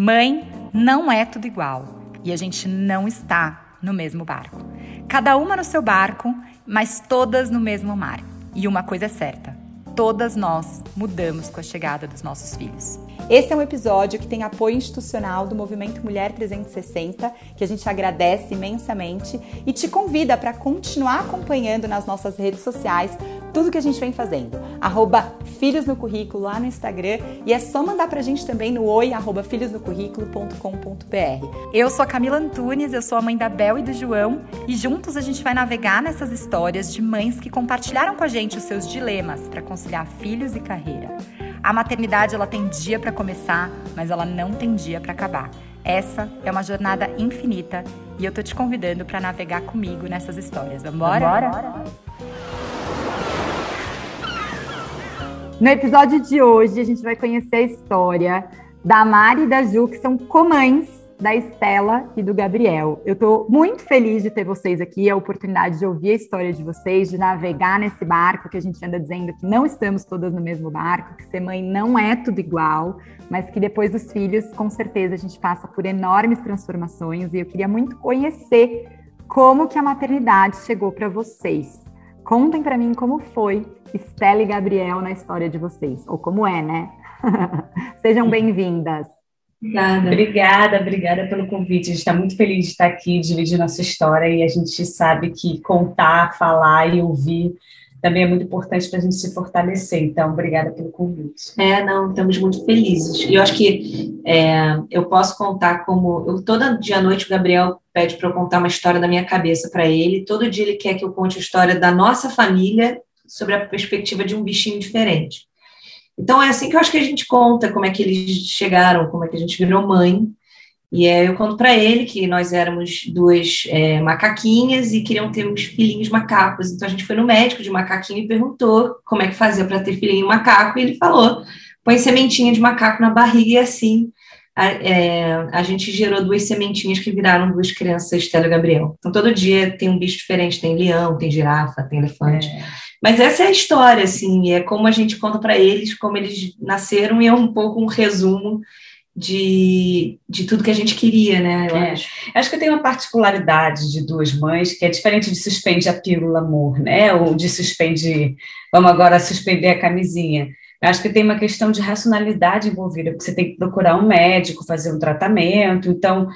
Mãe não é tudo igual e a gente não está no mesmo barco. Cada uma no seu barco, mas todas no mesmo mar. E uma coisa é certa: todas nós mudamos com a chegada dos nossos filhos. Esse é um episódio que tem apoio institucional do Movimento Mulher 360, que a gente agradece imensamente e te convida para continuar acompanhando nas nossas redes sociais tudo que a gente vem fazendo. Arroba Filhos no Currículo lá no Instagram e é só mandar pra gente também no oi arroba filhosnocurrículo.com.br. Eu sou a Camila Antunes, eu sou a mãe da Bel e do João e juntos a gente vai navegar nessas histórias de mães que compartilharam com a gente os seus dilemas para conciliar filhos e carreira. A maternidade ela tem dia para começar, mas ela não tem dia para acabar. Essa é uma jornada infinita e eu tô te convidando para navegar comigo nessas histórias. Vambora? Vambora? No episódio de hoje, a gente vai conhecer a história da Mari e da Ju, que são comães da Estela e do Gabriel. Eu estou muito feliz de ter vocês aqui, a oportunidade de ouvir a história de vocês, de navegar nesse barco que a gente anda dizendo que não estamos todas no mesmo barco, que ser mãe não é tudo igual, mas que depois dos filhos, com certeza, a gente passa por enormes transformações e eu queria muito conhecer como que a maternidade chegou para vocês. Contem para mim como foi Estela e Gabriel na história de vocês, ou como é, né? Sejam bem-vindas. Obrigada. Obrigada, obrigada pelo convite. A gente está muito feliz de estar aqui, dividir nossa história e a gente sabe que contar, falar e ouvir também é muito importante para a gente se fortalecer. Então, obrigada pelo convite. É, não, estamos muito felizes. E eu acho que é, eu posso contar como. Eu, todo dia à noite o Gabriel pede para eu contar uma história da minha cabeça para ele. Todo dia ele quer que eu conte a história da nossa família sobre a perspectiva de um bichinho diferente. Então é assim que eu acho que a gente conta como é que eles chegaram, como é que a gente virou mãe. E é, eu conto para ele que nós éramos duas é, macaquinhas e queriam ter uns filhinhos macacos. Então a gente foi no médico de macaquinho e perguntou como é que fazia para ter filhinho macaco. E ele falou: põe sementinha de macaco na barriga e assim a, é, a gente gerou duas sementinhas que viraram duas crianças, Estela e Gabriel. Então todo dia tem um bicho diferente: tem leão, tem girafa, tem elefante. É. Mas essa é a história, assim, é como a gente conta para eles, como eles nasceram, e é um pouco um resumo de, de tudo que a gente queria, né? Eu é. acho. acho que tem uma particularidade de duas mães que é diferente de suspende a pílula amor, né? Ou de suspende, vamos agora suspender a camisinha. Eu acho que tem uma questão de racionalidade envolvida, porque você tem que procurar um médico, fazer um tratamento. Então,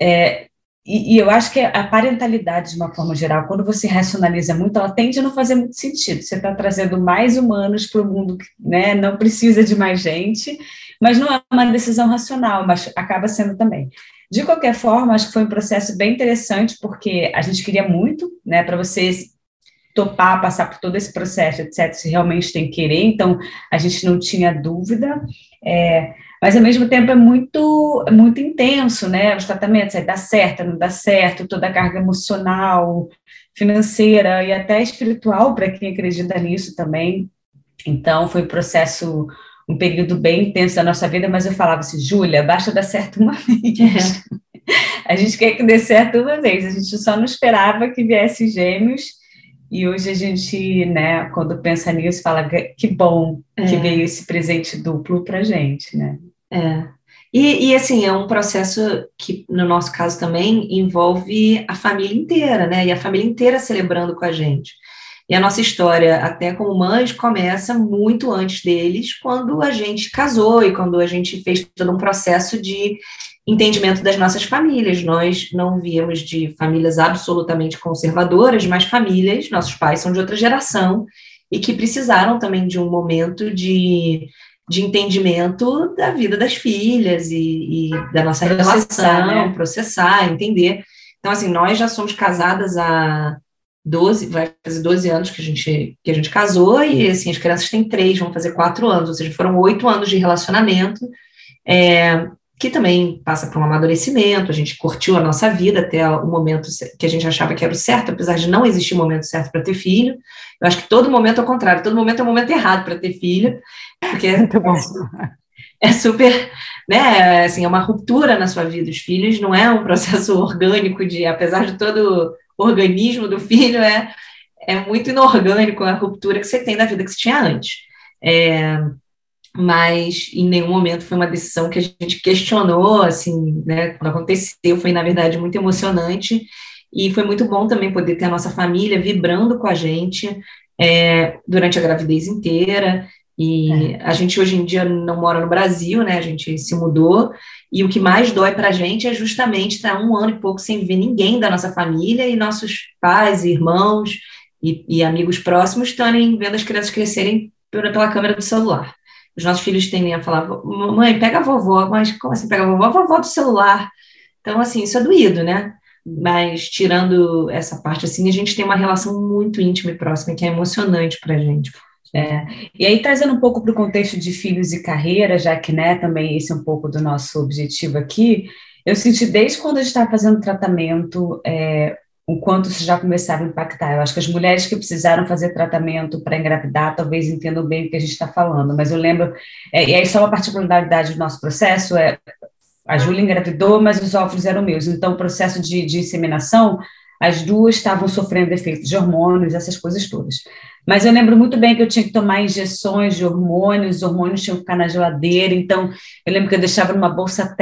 é, e, e, eu acho que a parentalidade, de uma forma geral, quando você racionaliza muito, ela tende a não fazer muito sentido. Você está trazendo mais humanos para o mundo, né? não precisa de mais gente, mas não é uma decisão racional, mas acaba sendo também. De qualquer forma, acho que foi um processo bem interessante, porque a gente queria muito, né, para vocês topar, passar por todo esse processo, etc., se realmente tem que querer, então a gente não tinha dúvida. É, mas ao mesmo tempo é muito, muito intenso, né? Os tratamentos, aí dá certo, não dá certo, toda a carga emocional, financeira e até espiritual para quem acredita nisso também. Então foi um processo, um período bem intenso da nossa vida, mas eu falava assim, Júlia, basta dar certo uma vez. É. A gente quer que dê certo uma vez, a gente só não esperava que viesse gêmeos. E hoje a gente, né, quando pensa nisso, fala que bom que é. veio esse presente duplo para gente, né? É. E, e, assim, é um processo que, no nosso caso também, envolve a família inteira, né? E a família inteira celebrando com a gente. E a nossa história, até como mães, começa muito antes deles, quando a gente casou e quando a gente fez todo um processo de entendimento das nossas famílias. Nós não viemos de famílias absolutamente conservadoras, mas famílias, nossos pais são de outra geração e que precisaram também de um momento de de entendimento da vida das filhas e, e da nossa processar, relação, né? processar, entender. Então, assim, nós já somos casadas há 12, vai fazer 12 anos que a gente, que a gente casou, e assim, as crianças têm três, vão fazer quatro anos, ou seja, foram oito anos de relacionamento. É, que também passa por um amadurecimento, a gente curtiu a nossa vida até o momento que a gente achava que era o certo, apesar de não existir o momento certo para ter filho. Eu acho que todo momento é o contrário, todo momento é o momento errado para ter filho, porque é, é super, né, assim, é uma ruptura na sua vida. Os filhos não é um processo orgânico de, apesar de todo o organismo do filho, é, é muito inorgânico a ruptura que você tem da vida que você tinha antes. É, mas em nenhum momento foi uma decisão que a gente questionou, assim, né, quando aconteceu, foi, na verdade, muito emocionante, e foi muito bom também poder ter a nossa família vibrando com a gente é, durante a gravidez inteira, e é. a gente hoje em dia não mora no Brasil, né? A gente se mudou. E o que mais dói para a gente é justamente estar um ano e pouco sem ver ninguém da nossa família e nossos pais, irmãos e, e amigos próximos estarem vendo as crianças crescerem pela, pela câmera do celular. Os nossos filhos tendem a falar: mãe, pega a vovó, mas como assim pega a vovó? A vovó do celular. Então, assim, isso é doído, né? Mas tirando essa parte, assim, a gente tem uma relação muito íntima e próxima que é emocionante para a gente. É. E aí, trazendo um pouco para o contexto de filhos e carreira, já que né, também esse é um pouco do nosso objetivo aqui, eu senti desde quando a gente estava fazendo tratamento é, o quanto isso já começava a impactar. Eu acho que as mulheres que precisaram fazer tratamento para engravidar talvez entendam bem o que a gente está falando, mas eu lembro, é, e aí só uma particularidade do nosso processo é a Júlia engravidou, mas os óvulos eram meus, então o processo de, de inseminação as duas estavam sofrendo efeitos de hormônios, essas coisas todas. Mas eu lembro muito bem que eu tinha que tomar injeções de hormônios, os hormônios tinham que ficar na geladeira, então eu lembro que eu deixava numa bolsa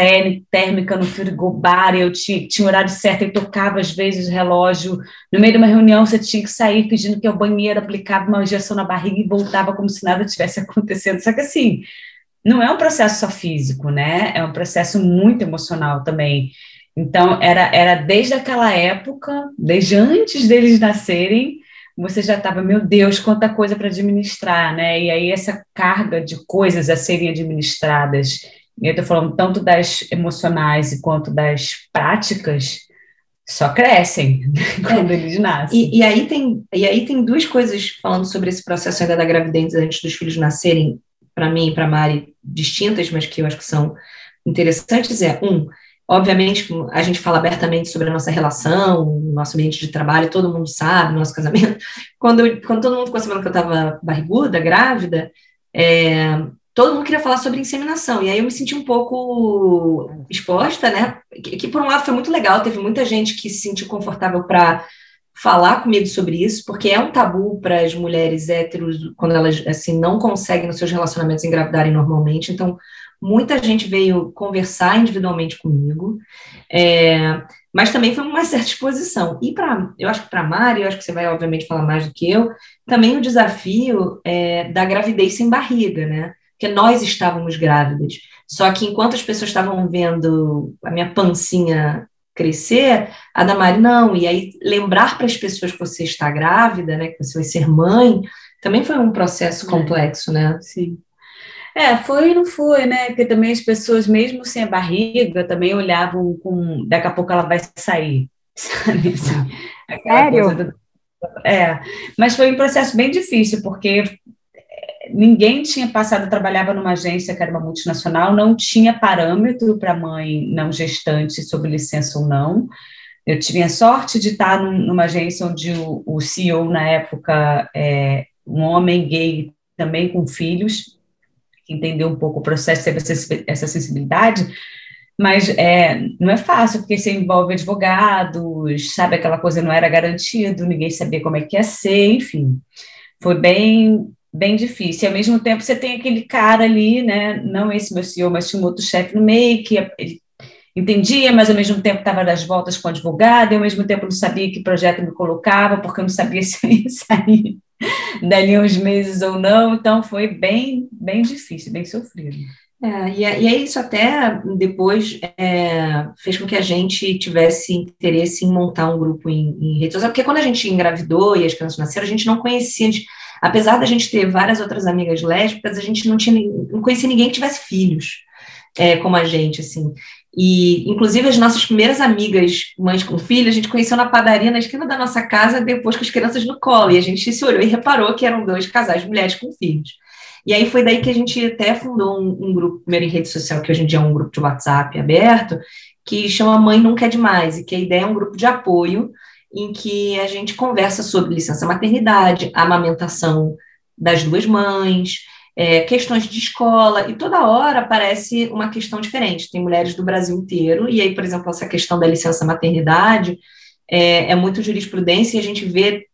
térmica no frigobar, e eu tinha, tinha horário certo, e tocava às vezes o relógio. No meio de uma reunião, você tinha que sair pedindo que o banheiro aplicava uma injeção na barriga e voltava como se nada tivesse acontecendo. Só que assim, não é um processo só físico, né? É um processo muito emocional também. Então, era, era desde aquela época, desde antes deles nascerem, você já estava, meu Deus, quanta coisa para administrar, né? E aí essa carga de coisas a serem administradas, e eu estou falando tanto das emocionais quanto das práticas, só crescem quando é. eles nascem. E, e, aí tem, e aí tem duas coisas falando sobre esse processo ainda da gravidez antes dos filhos nascerem, para mim e para Mari, distintas, mas que eu acho que são interessantes. É, um, Obviamente, a gente fala abertamente sobre a nossa relação, nosso ambiente de trabalho, todo mundo sabe, nosso casamento. Quando, quando todo mundo ficou sabendo que eu estava barriguda, grávida, é, todo mundo queria falar sobre inseminação. E aí eu me senti um pouco exposta, né? Que, que por um lado foi muito legal, teve muita gente que se sentiu confortável para falar comigo sobre isso, porque é um tabu para as mulheres héteros quando elas assim não conseguem nos seus relacionamentos engravidarem normalmente. Então, Muita gente veio conversar individualmente comigo, é, mas também foi uma certa exposição. E para, eu acho que para a Mari, eu acho que você vai obviamente falar mais do que eu, também o desafio é, da gravidez sem barriga, né? Porque nós estávamos grávidas. Só que enquanto as pessoas estavam vendo a minha pancinha crescer, a da Mari não. E aí lembrar para as pessoas que você está grávida, né, que você vai ser mãe, também foi um processo é. complexo, né? Sim. É, foi e não foi, né? Porque também as pessoas, mesmo sem a barriga, também olhavam com. Daqui a pouco ela vai sair, sabe? Assim, Sério? Do, é, mas foi um processo bem difícil, porque é, ninguém tinha passado, trabalhava numa agência que era uma multinacional, não tinha parâmetro para mãe não gestante sobre licença ou não. Eu tive a sorte de estar numa agência onde o, o CEO, na época, é um homem gay também com filhos, que entendeu um pouco o processo, teve essa sensibilidade, mas é, não é fácil, porque você envolve advogados, sabe, aquela coisa não era garantido, ninguém sabia como é que ia ser, enfim, foi bem bem difícil. E, ao mesmo tempo, você tem aquele cara ali, né, não esse meu CEO, mas tinha um outro chefe no meio, que ele entendia, mas ao mesmo tempo estava das voltas com o advogado, e ao mesmo tempo não sabia que projeto me colocava, porque eu não sabia se eu ia sair dali uns meses ou não, então foi bem, bem difícil, bem sofrido. É, e, e aí isso até depois é, fez com que a gente tivesse interesse em montar um grupo em, em rede social, porque quando a gente engravidou e as crianças nasceram, a gente não conhecia, gente, apesar da gente ter várias outras amigas lésbicas, a gente não tinha não conhecia ninguém que tivesse filhos, é, como a gente, assim. E, inclusive, as nossas primeiras amigas, mães com filhos, a gente conheceu na padaria na esquina da nossa casa, depois com as crianças no colo. E a gente se olhou e reparou que eram dois casais, mulheres com filhos. E aí foi daí que a gente até fundou um, um grupo, primeiro em rede social, que hoje em dia é um grupo de WhatsApp aberto, que chama Mãe Nunca é Demais, e que a ideia é um grupo de apoio em que a gente conversa sobre licença maternidade, amamentação das duas mães, é, questões de escola, e toda hora aparece uma questão diferente. Tem mulheres do Brasil inteiro, e aí, por exemplo, essa questão da licença maternidade é, é muito jurisprudência, e a gente vê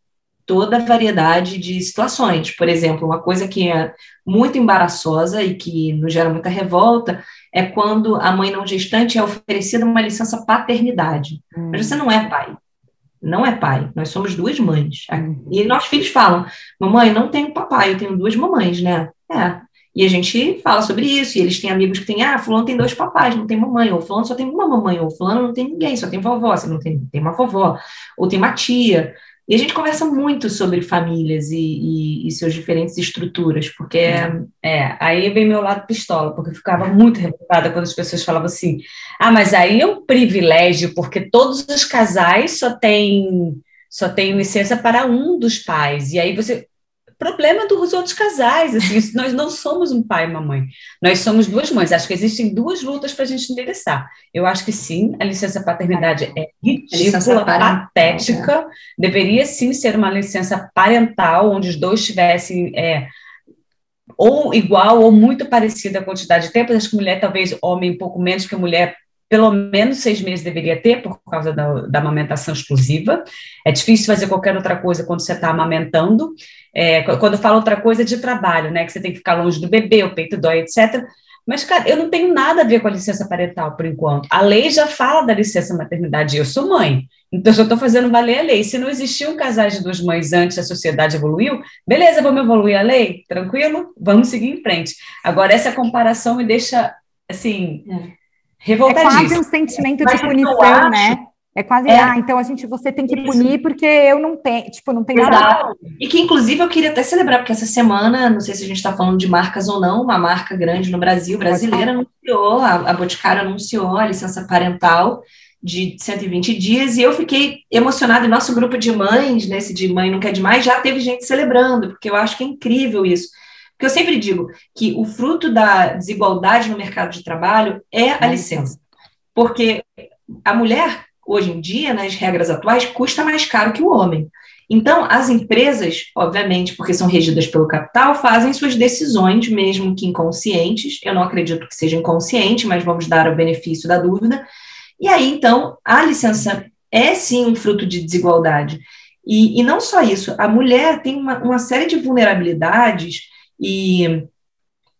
toda a variedade de situações. Por exemplo, uma coisa que é muito embaraçosa e que nos gera muita revolta é quando a mãe não gestante é oferecida uma licença paternidade. Hum. Mas você não é pai. Não é pai, nós somos duas mães. Hum. E nossos filhos falam: Mamãe, não tenho papai, eu tenho duas mamães, né? É. E a gente fala sobre isso, e eles têm amigos que têm, ah, fulano tem dois papais, não tem mamãe, ou fulano só tem uma mamãe, ou fulano não tem ninguém, só tem vovó, você não tem, tem uma vovó, ou tem uma tia. E a gente conversa muito sobre famílias e, e, e suas diferentes estruturas, porque é, é, aí vem meu lado pistola, porque eu ficava muito revoltada quando as pessoas falavam assim: ah, mas aí é um privilégio, porque todos os casais só têm só tem licença para um dos pais. E aí você problema dos outros casais. Assim, nós não somos um pai e uma mãe, nós somos duas mães. Acho que existem duas lutas para a gente endereçar. Eu acho que sim, a licença paternidade é ridícula, patética, deveria sim ser uma licença parental, onde os dois tivessem. É, ou igual ou muito parecida a quantidade de tempo. Acho que mulher, talvez homem, um pouco menos, que mulher pelo menos seis meses deveria ter, por causa da, da amamentação exclusiva. É difícil fazer qualquer outra coisa quando você está amamentando. É, quando eu falo outra coisa, é de trabalho, né? Que você tem que ficar longe do bebê, o peito dói, etc. Mas, cara, eu não tenho nada a ver com a licença parental, por enquanto. A lei já fala da licença maternidade. Eu sou mãe, então eu só estou fazendo valer a lei. Se não existiam casais de duas mães antes, a sociedade evoluiu, beleza, vamos evoluir a lei? Tranquilo? Vamos seguir em frente. Agora, essa comparação me deixa, assim, é revoltadíssimo. É quase um sentimento de punição, né? É quase, é. ah, então a gente, você tem que Isso. punir porque eu não tenho, tipo, não tem nada. E que, inclusive, eu queria até celebrar, porque essa semana, não sei se a gente está falando de marcas ou não, uma marca grande no Brasil, brasileira, anunciou, a, a Boticário anunciou a licença parental de 120 dias, e eu fiquei emocionada, e nosso grupo de mães, nesse de Mãe Não Quer Demais, já teve gente celebrando, porque eu acho que é incrível isso. Porque eu sempre digo que o fruto da desigualdade no mercado de trabalho é a licença. Porque a mulher, hoje em dia, nas regras atuais, custa mais caro que o homem. Então, as empresas, obviamente, porque são regidas pelo capital, fazem suas decisões, mesmo que inconscientes. Eu não acredito que seja inconsciente, mas vamos dar o benefício da dúvida. E aí, então, a licença é sim um fruto de desigualdade. E, e não só isso, a mulher tem uma, uma série de vulnerabilidades e,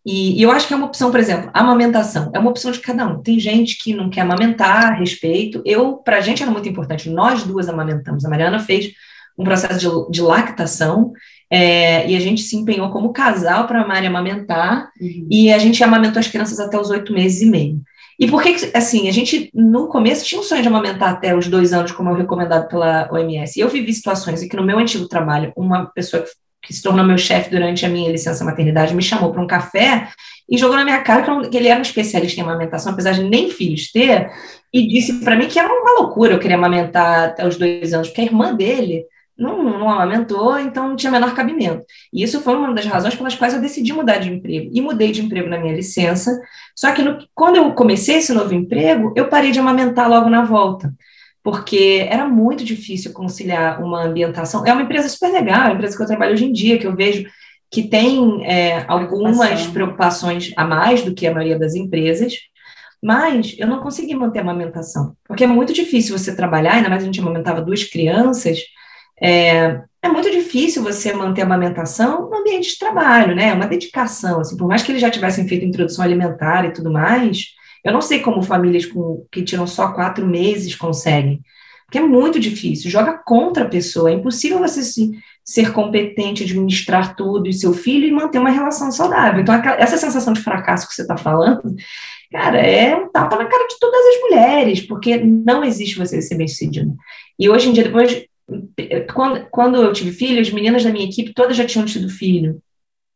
e, e, eu acho que é uma opção, por exemplo, amamentação. É uma opção de cada um. Tem gente que não quer amamentar, respeito. Eu, para a gente era muito importante. Nós duas amamentamos. A Mariana fez um processo de, de lactação é, e a gente se empenhou como casal para a Mari amamentar uhum. e a gente amamentou as crianças até os oito meses e meio. E por que, assim, a gente no começo tinha um sonho de amamentar até os dois anos, como é recomendado pela OMS. E eu vivi situações em que no meu antigo trabalho, uma pessoa que que se tornou meu chefe durante a minha licença maternidade, me chamou para um café e jogou na minha cara que ele era um especialista em amamentação, apesar de nem filhos ter, e disse para mim que era uma loucura eu querer amamentar até os dois anos, porque a irmã dele não, não amamentou, então não tinha menor cabimento. E isso foi uma das razões pelas quais eu decidi mudar de emprego. E mudei de emprego na minha licença, só que no, quando eu comecei esse novo emprego, eu parei de amamentar logo na volta porque era muito difícil conciliar uma ambientação. É uma empresa super legal, é uma empresa que eu trabalho hoje em dia, que eu vejo que tem é, algumas preocupações a mais do que a maioria das empresas, mas eu não consegui manter a amamentação, porque é muito difícil você trabalhar, ainda mais a gente amamentava duas crianças, é, é muito difícil você manter a amamentação no ambiente de trabalho, né? É uma dedicação, assim, por mais que eles já tivessem feito introdução alimentar e tudo mais, eu não sei como famílias com, que tiram só quatro meses conseguem, porque é muito difícil, joga contra a pessoa, é impossível você se, ser competente, administrar tudo e seu filho e manter uma relação saudável. Então, essa sensação de fracasso que você está falando, cara, é um tapa na cara de todas as mulheres, porque não existe você ser bem-sucedido. E hoje em dia, depois, quando, quando eu tive filho, as meninas da minha equipe todas já tinham tido filho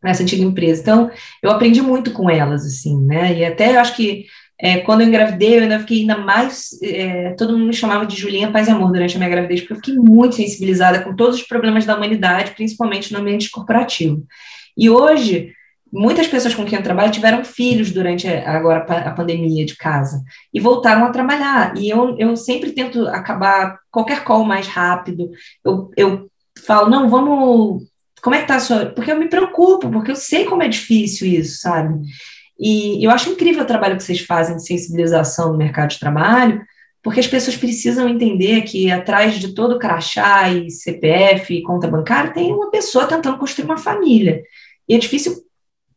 nessa antiga empresa. Então, eu aprendi muito com elas, assim, né? E até eu acho que é, quando eu engravidei, eu ainda fiquei ainda mais. É, todo mundo me chamava de Julinha Paz e Amor durante a minha gravidez, porque eu fiquei muito sensibilizada com todos os problemas da humanidade, principalmente no ambiente corporativo. E hoje, muitas pessoas com quem eu trabalho tiveram filhos durante agora a pandemia de casa e voltaram a trabalhar. E eu, eu sempre tento acabar qualquer call mais rápido. Eu, eu falo, não, vamos. Como é que tá a sua. Porque eu me preocupo, porque eu sei como é difícil isso, sabe? E eu acho incrível o trabalho que vocês fazem de sensibilização no mercado de trabalho, porque as pessoas precisam entender que atrás de todo crachá e CPF e conta bancária tem uma pessoa tentando construir uma família. E é difícil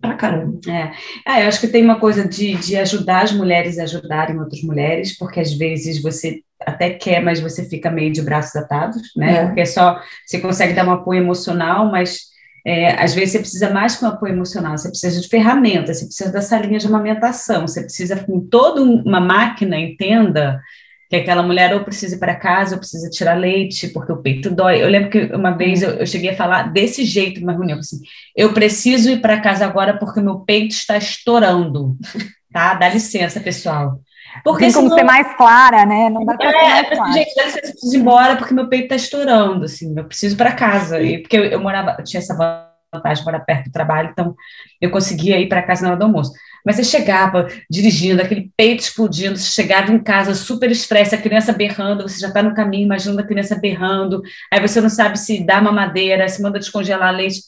pra caramba. É. Ah, eu acho que tem uma coisa de, de ajudar as mulheres a ajudarem outras mulheres, porque às vezes você até quer, mas você fica meio de braços atados, né? É. Porque é só você consegue dar um apoio emocional, mas é, às vezes você precisa mais que um apoio emocional, você precisa de ferramentas, você precisa dessa linha de amamentação, você precisa com toda uma máquina, entenda que aquela mulher ou precisa ir para casa ou precisa tirar leite porque o peito dói. Eu lembro que uma vez eu, eu cheguei a falar desse jeito numa reunião, assim, eu preciso ir para casa agora porque meu peito está estourando, tá? Dá licença, pessoal. Porque Tem como senão... ser mais clara, né? Não dá para é, ser mais clara. Gente, dá licença, eu preciso ir embora porque meu peito está estourando, assim, eu preciso ir para casa. E, porque eu, eu morava, eu tinha essa vantagem de morar perto do trabalho, então eu conseguia ir para casa na hora do almoço. Mas você chegava dirigindo, aquele peito explodindo, você chegava em casa super estresse, a criança berrando, você já está no caminho, imaginando a criança berrando, aí você não sabe se dá mamadeira, se manda descongelar leite.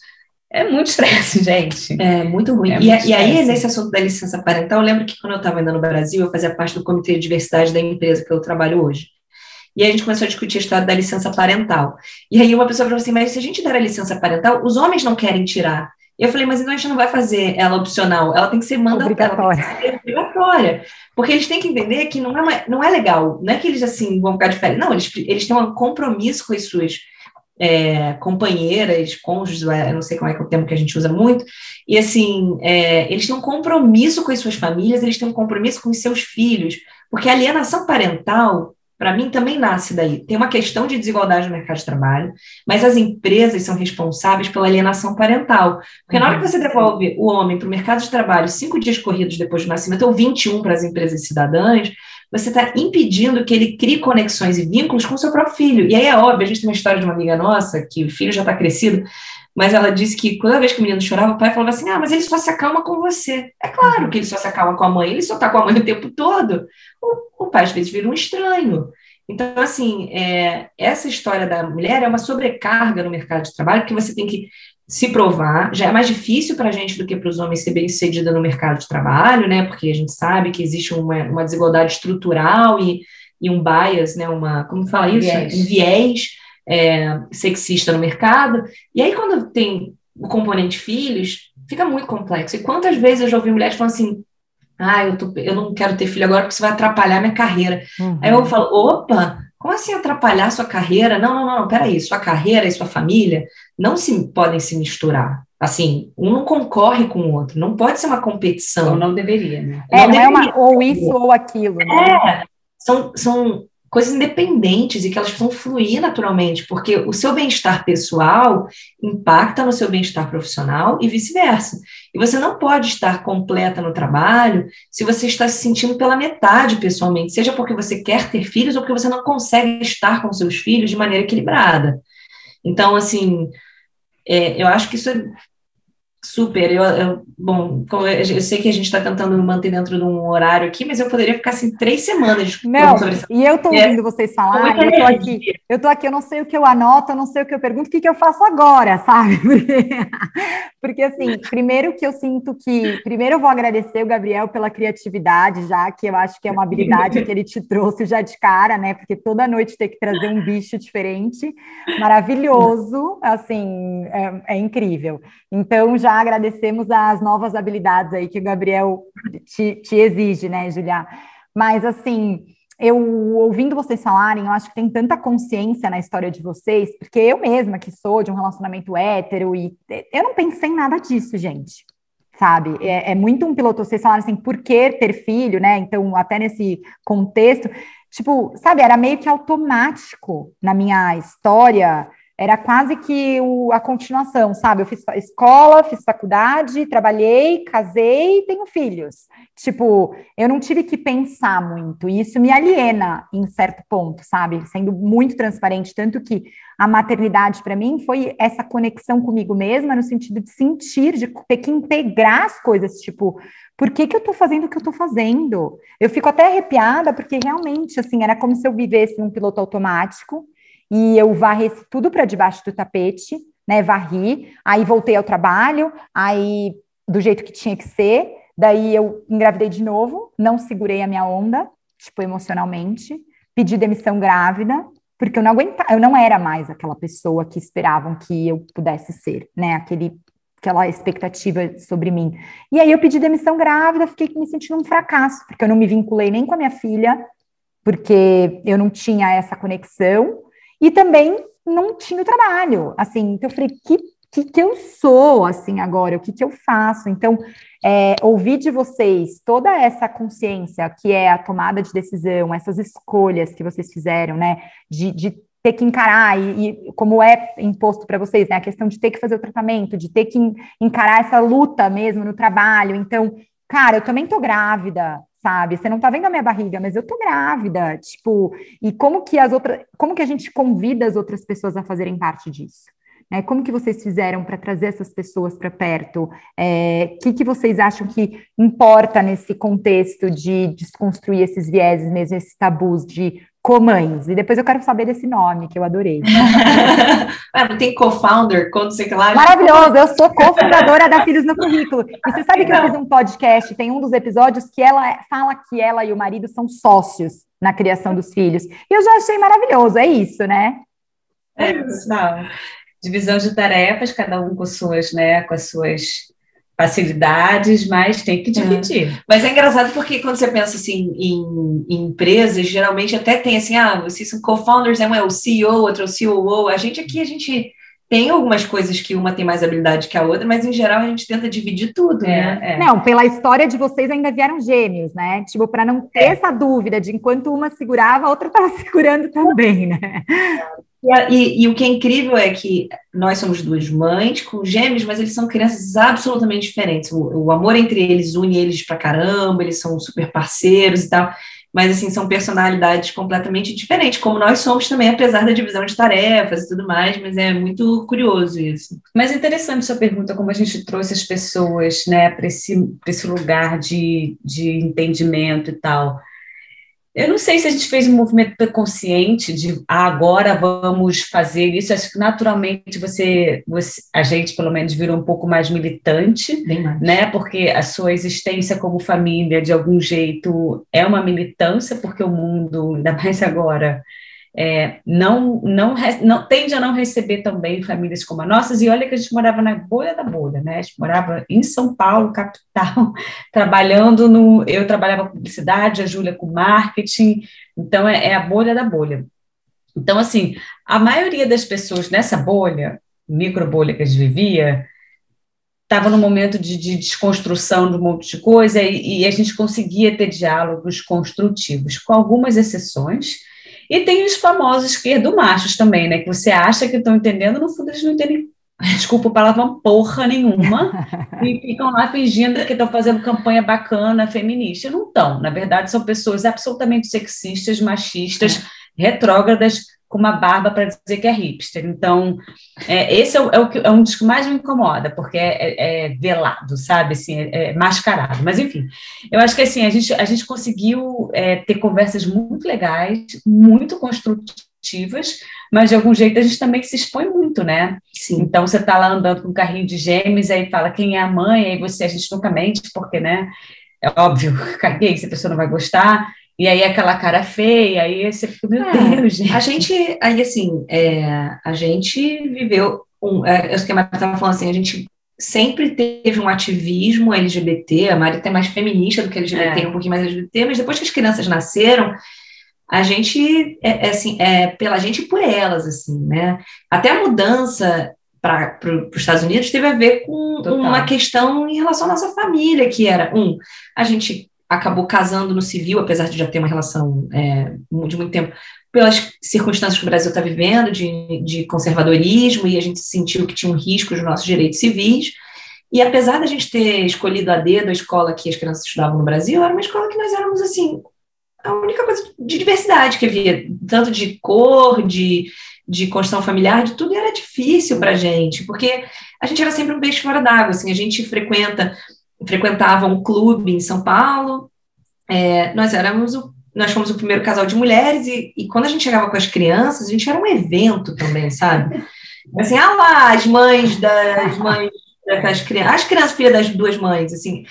É muito estresse, gente. É muito ruim. É e, muito e aí, nesse assunto da licença parental, eu lembro que quando eu estava ainda no Brasil, eu fazia parte do comitê de diversidade da empresa que eu trabalho hoje. E aí a gente começou a discutir a história da licença parental. E aí uma pessoa falou assim, mas se a gente der a licença parental, os homens não querem tirar. E eu falei, mas então a gente não vai fazer ela opcional, ela tem que ser mandatória. Obrigatória. obrigatória. Porque eles têm que entender que não é, uma, não é legal, não é que eles assim vão ficar de férias, não, eles, eles têm um compromisso com as suas é, companheiras, cônjuges, não sei como é que é o termo que a gente usa muito, e assim, é, eles têm um compromisso com as suas famílias, eles têm um compromisso com os seus filhos, porque a alienação parental para mim também nasce daí. Tem uma questão de desigualdade no mercado de trabalho, mas as empresas são responsáveis pela alienação parental. Porque uhum. na hora que você devolve o homem para o mercado de trabalho cinco dias corridos depois do nascimento, ou 21 para as empresas cidadãs, você está impedindo que ele crie conexões e vínculos com o seu próprio filho. E aí é óbvio, a gente tem uma história de uma amiga nossa, que o filho já está crescido, mas ela disse que toda vez que o menino chorava, o pai falava assim: Ah, mas ele só se acalma com você. É claro que ele só se acalma com a mãe, ele só está com a mãe o tempo todo. O, o pai às vezes vira um estranho. Então, assim, é, essa história da mulher é uma sobrecarga no mercado de trabalho, porque você tem que se provar. Já é mais difícil para a gente do que para os homens ser bem-sucedida no mercado de trabalho, né? Porque a gente sabe que existe uma, uma desigualdade estrutural e, e um bias, né? Uma, como fala isso? Viés. Um viés é, sexista no mercado. E aí, quando tem o componente filhos, fica muito complexo. E quantas vezes eu já ouvi mulheres falando assim: ah, eu, tô, eu não quero ter filho agora porque isso vai atrapalhar minha carreira. Uhum. Aí eu falo: opa, como assim atrapalhar sua carreira? Não, não, não, peraí, sua carreira e sua família não se podem se misturar. Assim, um não concorre com o outro, não pode ser uma competição. Ou não deveria, né? É, não, não é uma, ou isso ou aquilo. Né? É, são, são coisas independentes e que elas precisam fluir naturalmente, porque o seu bem-estar pessoal impacta no seu bem-estar profissional e vice-versa. E você não pode estar completa no trabalho se você está se sentindo pela metade pessoalmente, seja porque você quer ter filhos ou porque você não consegue estar com seus filhos de maneira equilibrada. Então, assim, é, eu acho que isso é Super, eu, eu bom, eu, sei que a gente está tentando manter dentro de um horário aqui, mas eu poderia ficar assim três semanas Não, e eu estou ouvindo é, vocês falarem, eu estou aqui, eu estou aqui, eu não sei o que eu anoto, eu não sei o que eu pergunto, o que, que eu faço agora, sabe? Porque, porque assim, primeiro que eu sinto que, primeiro eu vou agradecer o Gabriel pela criatividade, já que eu acho que é uma habilidade que ele te trouxe já de cara, né? Porque toda noite ter que trazer um bicho diferente, maravilhoso, assim, é, é incrível. Então já já agradecemos as novas habilidades aí que o Gabriel te, te exige, né, Julia? Mas, assim, eu ouvindo vocês falarem, eu acho que tem tanta consciência na história de vocês, porque eu mesma que sou de um relacionamento hétero e eu não pensei em nada disso, gente. Sabe? É, é muito um piloto, vocês falaram assim, por que ter filho, né? Então, até nesse contexto, tipo, sabe, era meio que automático na minha história era quase que o, a continuação, sabe? Eu fiz escola, fiz faculdade, trabalhei, casei, tenho filhos. Tipo, eu não tive que pensar muito, e isso me aliena em certo ponto, sabe? Sendo muito transparente, tanto que a maternidade para mim foi essa conexão comigo mesma, no sentido de sentir, de ter que integrar as coisas, tipo, por que, que eu tô fazendo o que eu tô fazendo? Eu fico até arrepiada, porque realmente, assim, era como se eu vivesse num piloto automático e eu varri tudo para debaixo do tapete, né? Varri, aí voltei ao trabalho, aí do jeito que tinha que ser, daí eu engravidei de novo, não segurei a minha onda, tipo, emocionalmente, pedi demissão grávida, porque eu não aguentava, eu não era mais aquela pessoa que esperavam que eu pudesse ser, né? Aquele aquela expectativa sobre mim. E aí eu pedi demissão grávida, fiquei me sentindo um fracasso, porque eu não me vinculei nem com a minha filha, porque eu não tinha essa conexão, e também não tinha o trabalho, assim, então eu falei, que que, que eu sou, assim, agora, o que, que eu faço. Então, é, ouvir de vocês toda essa consciência que é a tomada de decisão, essas escolhas que vocês fizeram, né, de, de ter que encarar, e, e como é imposto para vocês, né, a questão de ter que fazer o tratamento, de ter que encarar essa luta mesmo no trabalho. Então, cara, eu também tô grávida, sabe? Você não tá vendo a minha barriga, mas eu tô grávida, tipo, e como que as outras, como que a gente convida as outras pessoas a fazerem parte disso? É, como que vocês fizeram para trazer essas pessoas para perto? O é, que, que vocês acham que importa nesse contexto de desconstruir esses vieses mesmo, esses tabus de comães? E depois eu quero saber desse nome, que eu adorei. ah, tem co-founder, quando você lá. Maravilhoso, eu sou cofundadora da Filhos no Currículo. E você sabe que eu fiz um podcast, tem um dos episódios que ela fala que ela e o marido são sócios na criação dos filhos. E eu já achei maravilhoso, é isso, né? É isso, não divisão de tarefas, cada um com suas, né, com as suas facilidades, mas tem que dividir. É. Mas é engraçado porque quando você pensa assim em, em empresas, geralmente até tem assim, ah, vocês são co-founders, né? um é o CEO, outro é o COO. A gente aqui, a gente tem algumas coisas que uma tem mais habilidade que a outra, mas em geral a gente tenta dividir tudo, é, né? É. Não, pela história de vocês ainda vieram gêmeos, né? Tipo, para não ter é. essa dúvida de enquanto uma segurava, a outra estava segurando também, né? E, e, e, o que é incrível é que nós somos duas mães com gêmeos, mas eles são crianças absolutamente diferentes. O, o amor entre eles une eles pra caramba, eles são super parceiros e tal, mas assim, são personalidades completamente diferentes, como nós somos também, apesar da divisão de tarefas e tudo mais, mas é muito curioso isso. Mas é interessante sua pergunta, como a gente trouxe as pessoas né, para esse, esse lugar de, de entendimento e tal. Eu não sei se a gente fez um movimento consciente de ah, agora vamos fazer isso. Acho que naturalmente você, você, a gente pelo menos virou um pouco mais militante, mais. né? Porque a sua existência como família, de algum jeito, é uma militância, porque o mundo, ainda mais agora, é, não, não, não tende a não receber também famílias como a nossas, e olha que a gente morava na bolha da bolha, né? A gente morava em São Paulo, capital, trabalhando no. Eu trabalhava com publicidade, a Júlia com marketing, então é, é, a bolha da bolha. Então, assim, a maioria das pessoas nessa bolha, micro bolha que a gente vivia, estava no momento de, de, desconstrução de um monte de coisa, e, e a gente conseguia ter diálogos construtivos, com algumas exceções e tem os famosos esquerdo-machos também, né? Que você acha que estão entendendo, no fundo eles não entendem, desculpa o palavrão, porra nenhuma, e ficam lá fingindo que estão fazendo campanha bacana, feminista. Não estão. Na verdade, são pessoas absolutamente sexistas, machistas, retrógradas, com uma barba para dizer que é hipster. Então, é, esse é, o, é, o que, é um dos que mais me incomoda, porque é, é, é velado, sabe? Assim, é, é, mascarado. Mas, enfim, eu acho que assim, a gente, a gente conseguiu é, ter conversas muito legais, muito construtivas, mas de algum jeito a gente também se expõe muito, né? Sim. Então, você está lá andando com um carrinho de gêmeos, aí fala quem é a mãe, aí você, a gente nunca mente, porque, né? É óbvio, caguei, se a pessoa não vai gostar, e aí aquela cara feia, aí você fica, meu é, Deus, gente. A gente, aí assim, é, a gente viveu, um, é, eu que a Mari estava falando assim, a gente sempre teve um ativismo LGBT, a Mari até mais feminista do que LGBT, é. um pouquinho mais LGBT, mas depois que as crianças nasceram, a gente, é, é assim, é pela gente e por elas, assim, né? Até a mudança para os Estados Unidos teve a ver com Total. uma questão em relação à nossa família, que era, um, a gente acabou casando no civil, apesar de já ter uma relação é, de muito tempo, pelas circunstâncias que o Brasil está vivendo, de, de conservadorismo, e a gente sentiu que tinha um risco dos nossos direitos civis. E apesar da gente ter escolhido a dedo a escola que as crianças estudavam no Brasil, era uma escola que nós éramos, assim, a única coisa de diversidade que havia, tanto de cor, de, de construção familiar, de tudo, era difícil para a gente, porque a gente era sempre um peixe fora d'água, assim, a gente frequenta frequentava um clube em São Paulo. É, nós éramos o, nós fomos o primeiro casal de mulheres e, e, quando a gente chegava com as crianças, a gente era um evento também, sabe? Assim, ah lá, as mães das mães das crianças, as crianças filhas das duas mães, assim.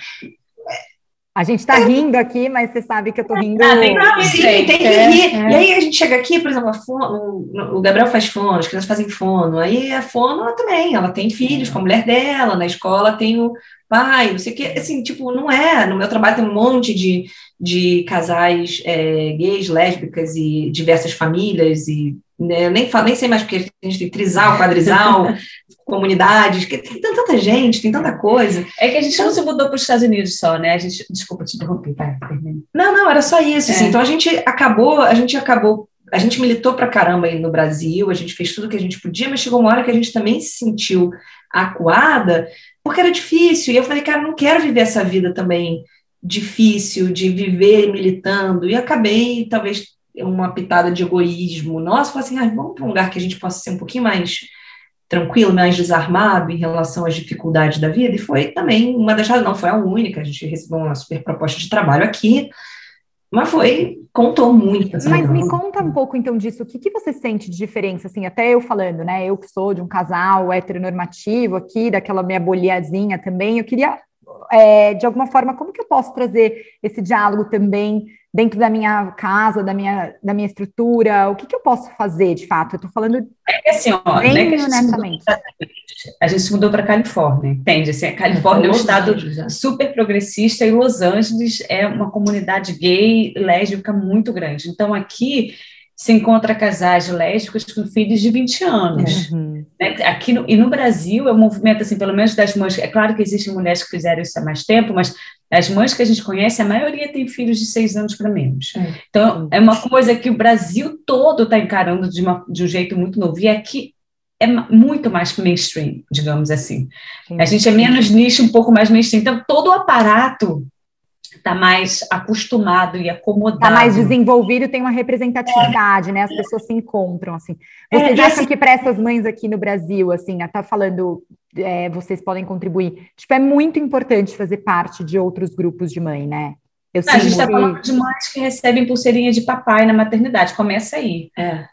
A gente está rindo aqui, mas você sabe que eu estou rindo. Ah, tem, não, sim, tem que rir. É. E aí a gente chega aqui, por exemplo, fono, o Gabriel faz fono, as crianças fazem fono. Aí a fono ela também, ela tem filhos com a mulher dela, na escola tem o pai, não sei o quê. Assim, tipo, não é. No meu trabalho tem um monte de, de casais é, gays, lésbicas e diversas famílias e né, nem, falo, nem sei mais porque a gente tem trisal, quadrisal, comunidades, que tem tanta gente, tem tanta coisa. É que a gente não se mudou para os Estados Unidos só, né? A gente, desculpa te interromper, vai, Não, não, era só isso. Assim. É. Assim, então a gente acabou, a gente acabou, a gente militou para caramba aí no Brasil, a gente fez tudo que a gente podia, mas chegou uma hora que a gente também se sentiu acuada, porque era difícil. E eu falei, cara, não quero viver essa vida também difícil de viver militando. E acabei, talvez, uma pitada de egoísmo nosso, falei assim, ah, vamos para um lugar que a gente possa ser um pouquinho mais tranquilo, mais desarmado em relação às dificuldades da vida, e foi também uma das não foi a única, a gente recebeu uma super proposta de trabalho aqui, mas foi, contou muito. Mas me conta um pouco então disso, o que, que você sente de diferença, assim, até eu falando, né, eu que sou de um casal heteronormativo aqui, daquela minha bolhazinha também, eu queria, é, de alguma forma, como que eu posso trazer esse diálogo também dentro da minha casa, da minha, da minha estrutura? O que, que eu posso fazer, de fato? Eu estou falando é assim, ó, bem né, honestamente. A gente se mudou para a Califórnia, entende? Assim, a Califórnia é um estado super progressista e Los Angeles é uma comunidade gay, lésbica muito grande. Então, aqui se encontra casais lésbicos com filhos de 20 anos. Uhum. Né? Aqui no, e no Brasil é um movimento, assim, pelo menos das mães, é claro que existem mulheres que fizeram isso há mais tempo, mas as mães que a gente conhece, a maioria tem filhos de seis anos para menos. É. Então, é uma coisa que o Brasil todo está encarando de, uma, de um jeito muito novo. E aqui é muito mais mainstream, digamos assim. A gente é menos nicho, um pouco mais mainstream. Então, todo o aparato está mais acostumado e acomodado. Está mais desenvolvido, tem uma representatividade, é. né? As pessoas se encontram, assim. Vocês é, acham assim, que para essas mães aqui no Brasil, assim, tá falando, é, vocês podem contribuir, tipo, é muito importante fazer parte de outros grupos de mãe, né? Eu a gente está falando de mães que recebem pulseirinha de papai na maternidade, começa aí. É,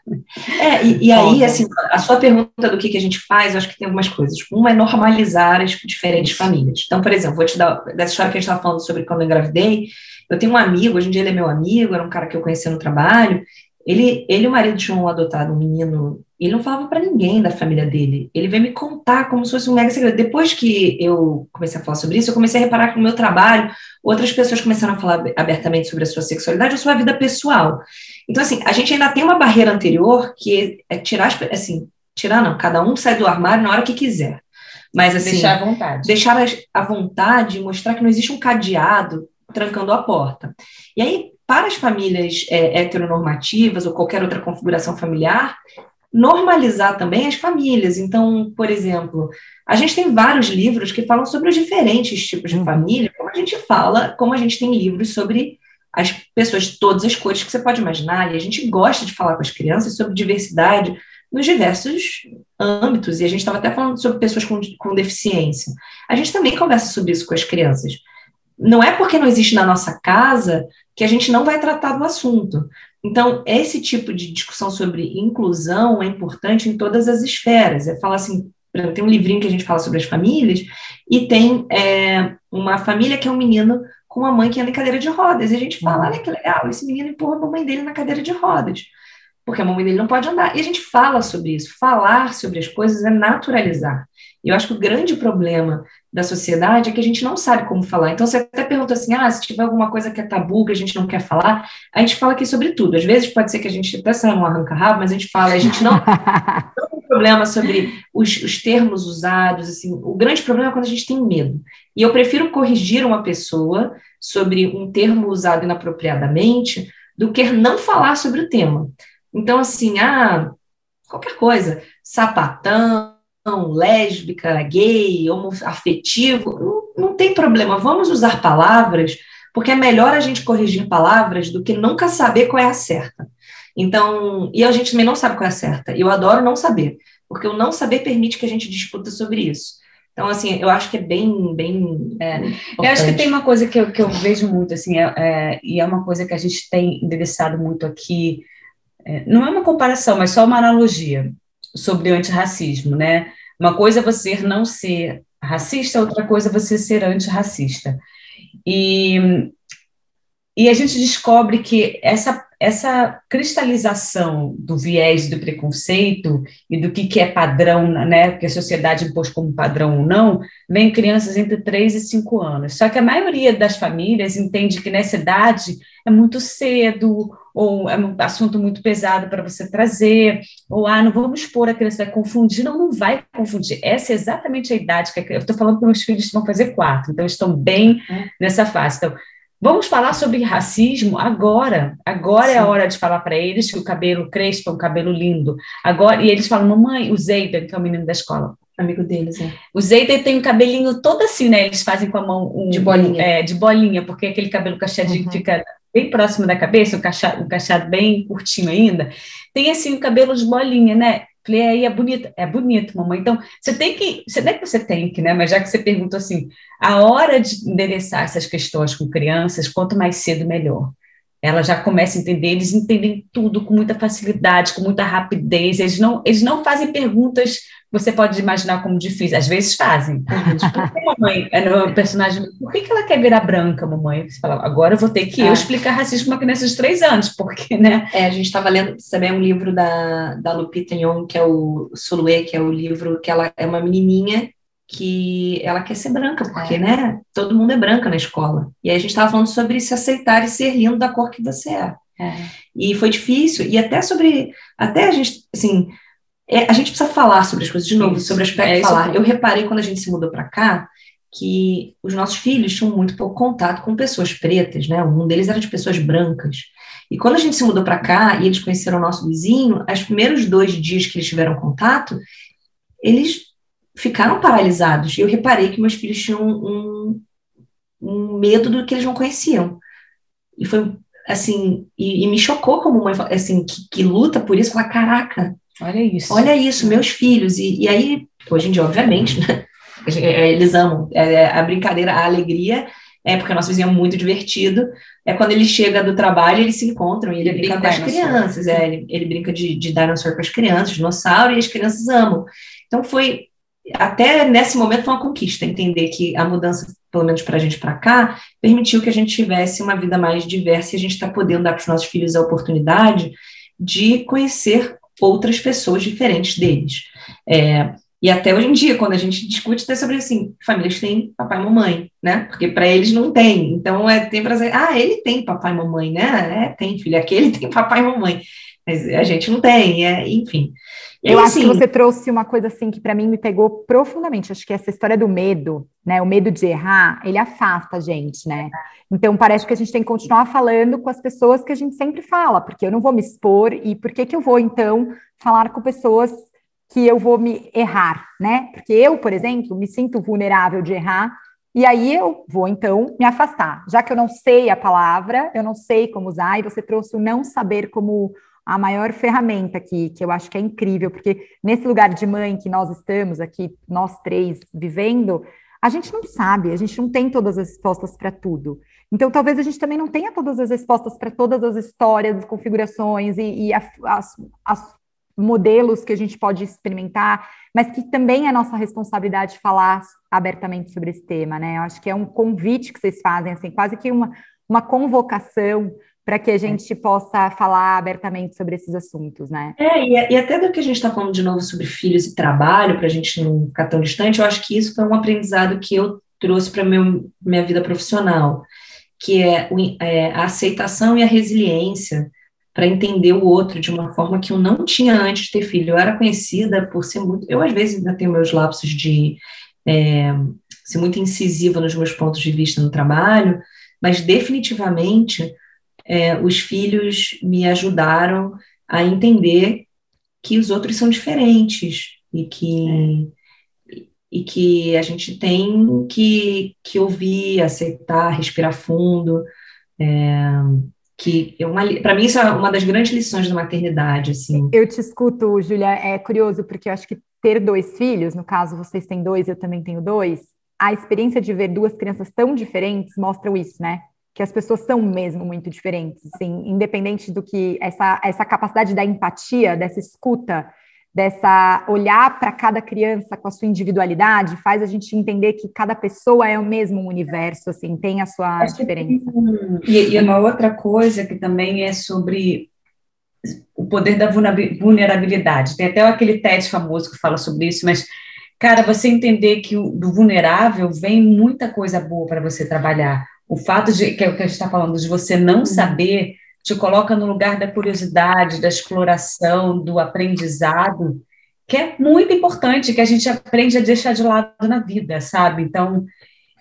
é e, e aí, assim, a sua pergunta do que, que a gente faz, eu acho que tem algumas coisas. Uma é normalizar as diferentes famílias. Então, por exemplo, vou te dar, dessa história que a gente estava falando sobre quando eu engravidei, eu tenho um amigo, hoje em dia ele é meu amigo, era um cara que eu conhecia no trabalho, ele, ele e o marido tinham adotado um menino, ele não falava para ninguém da família dele. Ele veio me contar como se fosse um mega segredo. Depois que eu comecei a falar sobre isso, eu comecei a reparar que no meu trabalho, outras pessoas começaram a falar abertamente sobre a sua sexualidade, a sua vida pessoal. Então, assim, a gente ainda tem uma barreira anterior que é tirar, assim, tirar não, cada um sai do armário na hora que quiser. Mas, assim, deixar à vontade. Deixar à vontade, mostrar que não existe um cadeado trancando a porta. E aí, para as famílias é, heteronormativas ou qualquer outra configuração familiar, normalizar também as famílias. Então, por exemplo, a gente tem vários livros que falam sobre os diferentes tipos de uhum. família, como a gente fala, como a gente tem livros sobre as pessoas de todas as cores que você pode imaginar, e a gente gosta de falar com as crianças sobre diversidade nos diversos âmbitos, e a gente estava até falando sobre pessoas com, com deficiência. A gente também conversa sobre isso com as crianças. Não é porque não existe na nossa casa que a gente não vai tratar do assunto. Então, esse tipo de discussão sobre inclusão é importante em todas as esferas. É falar assim, tem um livrinho que a gente fala sobre as famílias, e tem é, uma família que é um menino com uma mãe que anda em cadeira de rodas. E a gente fala, olha que legal, esse menino empurra a mamãe dele na cadeira de rodas, porque a mamãe dele não pode andar. E a gente fala sobre isso. Falar sobre as coisas é naturalizar. E eu acho que o grande problema da sociedade é que a gente não sabe como falar. Então, você até pergunta assim: ah, se tiver alguma coisa que é tabu, que a gente não quer falar, a gente fala aqui sobre tudo. Às vezes pode ser que a gente até saia um arranca-rabo, mas a gente fala, a gente não, não tem problema sobre os, os termos usados. Assim, o grande problema é quando a gente tem medo. E eu prefiro corrigir uma pessoa sobre um termo usado inapropriadamente do que não falar sobre o tema. Então, assim, ah, qualquer coisa, sapatão lésbica, gay, homoafetivo, não, não tem problema, vamos usar palavras, porque é melhor a gente corrigir palavras do que nunca saber qual é a certa. Então, e a gente também não sabe qual é a certa. Eu adoro não saber, porque o não saber permite que a gente discuta sobre isso. Então, assim, eu acho que é bem, bem. É. Eu acho que tem uma coisa que eu, que eu vejo muito, assim, é, é, e é uma coisa que a gente tem endereçado muito aqui. É, não é uma comparação, mas só uma analogia sobre o antirracismo, né? Uma coisa é você não ser racista, outra coisa é você ser antirracista. E, e a gente descobre que essa essa cristalização do viés do preconceito e do que, que é padrão, né, que a sociedade impôs como padrão ou não, vem em crianças entre 3 e 5 anos. Só que a maioria das famílias entende que nessa idade é muito cedo, ou é um assunto muito pesado para você trazer, ou ah, não vamos expor a criança, vai confundir. Não, não vai confundir. Essa é exatamente a idade que eu estou falando que meus filhos vão fazer quatro, então estão bem é. nessa fase. Então, Vamos falar sobre racismo agora. Agora Sim. é a hora de falar para eles que o cabelo crespo é um cabelo lindo. Agora e eles falam, mamãe, o Zayden, que é o menino da escola, amigo deles, é. O Zayden tem um cabelinho todo assim, né? Eles fazem com a mão um, de bolinha, é, de bolinha, porque aquele cabelo cacheadinho uhum. fica bem próximo da cabeça, o cacheado, o cacheado bem curtinho ainda. Tem assim o cabelo de bolinha, né? Falei, aí é bonito, é bonito, mamãe. Então, você tem que, você não é que você tem que, né? Mas já que você perguntou assim, a hora de endereçar essas questões com crianças, quanto mais cedo, melhor. Ela já começa a entender, eles entendem tudo com muita facilidade, com muita rapidez. Eles não, eles não fazem perguntas você pode imaginar como difícil. Às vezes fazem. por que mamãe, é personagem, por que, que ela quer virar branca, mamãe? Você fala, agora eu vou ter que é. eu explicar racismo para uma criança de três anos, porque, né? É, a gente estava lendo também um livro da, da Lupita Nyong'o, que é o Sulue, que é o livro que ela é uma menininha que ela quer ser branca, porque, é. né, todo mundo é branca na escola. E aí a gente estava falando sobre se aceitar e ser lindo da cor que você é. é. E foi difícil, e até sobre, até a gente, assim, é, a gente precisa falar sobre as coisas de novo, isso. sobre o aspecto é, falar. Eu reparei quando a gente se mudou para cá que os nossos filhos tinham muito pouco contato com pessoas pretas, né? Um deles era de pessoas brancas. E quando a gente se mudou para cá e eles conheceram o nosso vizinho, os primeiros dois dias que eles tiveram contato, eles ficaram paralisados. E eu reparei que meus filhos tinham um, um medo do que eles não conheciam. E foi assim, e, e me chocou como mãe, assim, que, que luta por isso, falar, caraca, Olha isso. Olha isso, meus filhos. E, e aí, hoje em dia, obviamente, né? Eles amam. É, é, a brincadeira, a alegria, é porque o nosso vizinho é muito divertido. É quando ele chega do trabalho, eles se encontram e ele, ele brinca com as crianças. É, ele, ele brinca de, de dinossauros com as crianças, dinossauro, e as crianças amam. Então foi até nesse momento foi uma conquista entender que a mudança, pelo menos para a gente para cá, permitiu que a gente tivesse uma vida mais diversa e a gente está podendo dar para os nossos filhos a oportunidade de conhecer outras pessoas diferentes deles. É, e até hoje em dia, quando a gente discute até sobre assim, famílias têm papai e mamãe, né? Porque para eles não tem. Então é tem prazer. Ah, ele tem papai e mamãe, né? É, tem filho. Aquele tem papai e mamãe. Mas a gente não tem, é, enfim. E eu acho que você trouxe uma coisa assim que para mim me pegou profundamente. Acho que essa história do medo, né? O medo de errar, ele afasta a gente, né? Então parece que a gente tem que continuar falando com as pessoas que a gente sempre fala, porque eu não vou me expor e por que que eu vou então falar com pessoas que eu vou me errar, né? Porque eu, por exemplo, me sinto vulnerável de errar e aí eu vou então me afastar. Já que eu não sei a palavra, eu não sei como usar, e você trouxe o não saber como a maior ferramenta aqui, que eu acho que é incrível, porque nesse lugar de mãe que nós estamos aqui, nós três vivendo, a gente não sabe, a gente não tem todas as respostas para tudo. Então, talvez a gente também não tenha todas as respostas para todas as histórias, as configurações e, e a, as, as modelos que a gente pode experimentar, mas que também é nossa responsabilidade falar abertamente sobre esse tema, né? Eu acho que é um convite que vocês fazem, assim, quase que uma, uma convocação para que a gente possa falar abertamente sobre esses assuntos, né? É, e, e até do que a gente está falando de novo sobre filhos e trabalho, para a gente não ficar tão distante, eu acho que isso foi um aprendizado que eu trouxe para minha vida profissional, que é, é a aceitação e a resiliência para entender o outro de uma forma que eu não tinha antes de ter filho. Eu era conhecida por ser muito. Eu, às vezes, ainda tenho meus lapsos de é, ser muito incisiva nos meus pontos de vista no trabalho, mas definitivamente é, os filhos me ajudaram a entender que os outros são diferentes e que, e que a gente tem que, que ouvir, aceitar, respirar fundo. É, que é para mim isso é uma das grandes lições da maternidade assim eu te escuto Julia é curioso porque eu acho que ter dois filhos no caso vocês têm dois eu também tenho dois a experiência de ver duas crianças tão diferentes mostra isso né que as pessoas são mesmo muito diferentes, assim, independente do que essa, essa capacidade da empatia, dessa escuta, dessa olhar para cada criança com a sua individualidade, faz a gente entender que cada pessoa é o mesmo universo, assim, tem a sua Acho diferença. E, e uma outra coisa que também é sobre o poder da vulnerabilidade. Tem até aquele TED famoso que fala sobre isso, mas, cara, você entender que o, do vulnerável vem muita coisa boa para você trabalhar. O fato de, que é o que a gente está falando, de você não uhum. saber te coloca no lugar da curiosidade, da exploração, do aprendizado, que é muito importante, que a gente aprende a deixar de lado na vida, sabe? Então,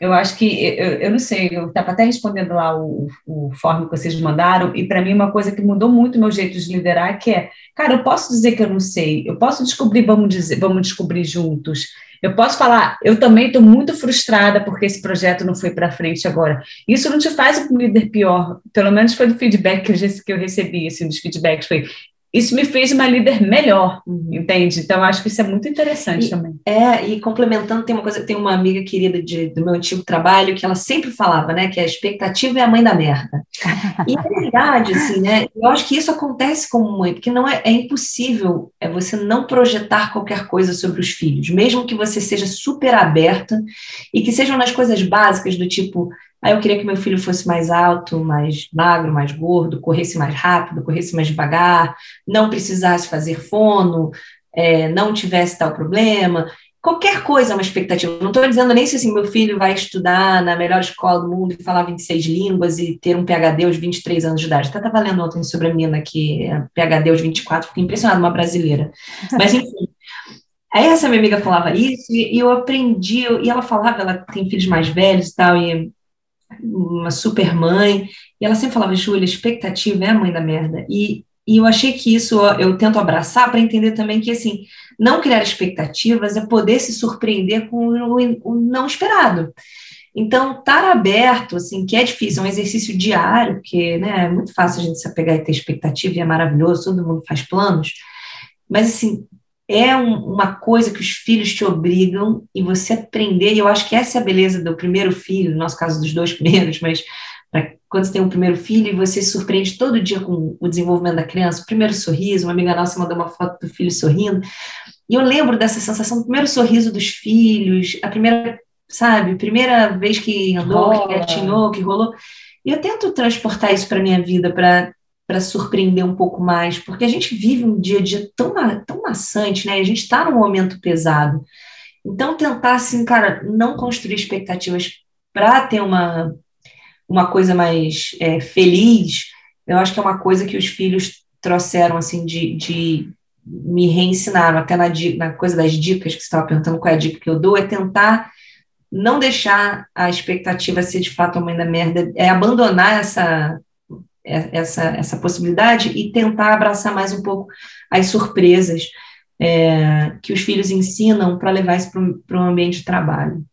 eu acho que, eu, eu não sei, eu estava até respondendo lá o, o form que vocês mandaram, e para mim uma coisa que mudou muito o meu jeito de liderar, que é, cara, eu posso dizer que eu não sei, eu posso descobrir, vamos dizer, vamos descobrir juntos, eu posso falar, eu também estou muito frustrada porque esse projeto não foi para frente agora. Isso não te faz um líder pior, pelo menos foi do feedback que eu, recebi, assim, dos feedbacks, foi, isso me fez uma líder melhor, uhum. entende? Então, acho que isso é muito interessante e, também. É, e complementando, tem uma coisa, tem uma amiga querida de, do meu antigo trabalho que ela sempre falava, né, que a expectativa é a mãe da merda. E é verdade, assim, né, eu acho que isso acontece como mãe, porque não é, é impossível é você não projetar qualquer coisa sobre os filhos, mesmo que você seja super aberta e que sejam nas coisas básicas do tipo, Aí eu queria que meu filho fosse mais alto, mais magro, mais gordo, corresse mais rápido, corresse mais devagar, não precisasse fazer fono, é, não tivesse tal problema. Qualquer coisa é uma expectativa. Não estou dizendo nem se assim, meu filho vai estudar na melhor escola do mundo e falar 26 línguas e ter um PhD aos 23 anos de idade. Até estava lendo ontem sobre a menina que é PhD aos 24, fiquei impressionada, uma brasileira. Mas, enfim, Aí essa minha amiga falava isso e, eu aprendi, e ela falava, ela tem filhos mais velhos e tal, e uma super mãe, e ela sempre falava, Júlia, expectativa é a mãe da merda. E, e eu achei que isso eu tento abraçar para entender também que, assim, não criar expectativas é poder se surpreender com o, não esperado. Então, estar aberto, assim, que é difícil, é um exercício diário, porque né, é muito fácil a gente se apegar e ter expectativa, e é maravilhoso, todo mundo faz planos, mas, assim, é um, uma coisa que os filhos te obrigam e você aprender, e eu acho que essa é a beleza do primeiro filho, no nosso caso dos dois primeiros, mas pra, quando você tem um primeiro filho e você se surpreende todo dia com o desenvolvimento da criança, o primeiro sorriso, uma amiga nossa mandou uma foto do filho sorrindo, e eu lembro dessa sensação, do primeiro sorriso dos filhos, a primeira, sabe, primeira vez que andou, que gatinhou, que rolou, e eu tento transportar isso para minha vida, para para surpreender um pouco mais, porque a gente vive um dia a dia tão, tão maçante, né? A gente está num momento pesado. Então, tentar, assim, cara, não construir expectativas para ter uma, uma coisa mais é, feliz, eu acho que é uma coisa que os filhos trouxeram, assim, de, de me reensinaram, até na, na coisa das dicas que você estava perguntando qual é a dica que eu dou, é tentar não deixar a expectativa ser de fato a mãe da merda, é abandonar essa essa, essa possibilidade e tentar abraçar mais um pouco as surpresas é, que os filhos ensinam para levar isso para o ambiente de trabalho.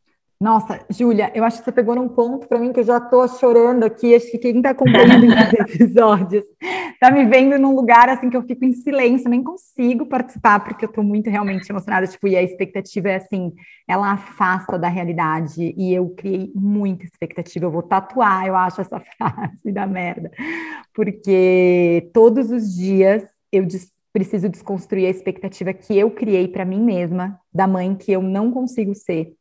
Nossa, Júlia, eu acho que você pegou num ponto para mim que eu já estou chorando aqui. Acho que quem está acompanhando esses episódios está me vendo num lugar assim que eu fico em silêncio, nem consigo participar porque eu estou muito realmente emocionada. Tipo, e a expectativa é assim, ela afasta da realidade. E eu criei muita expectativa. Eu vou tatuar, eu acho, essa frase da merda, porque todos os dias eu preciso desconstruir a expectativa que eu criei para mim mesma da mãe que eu não consigo ser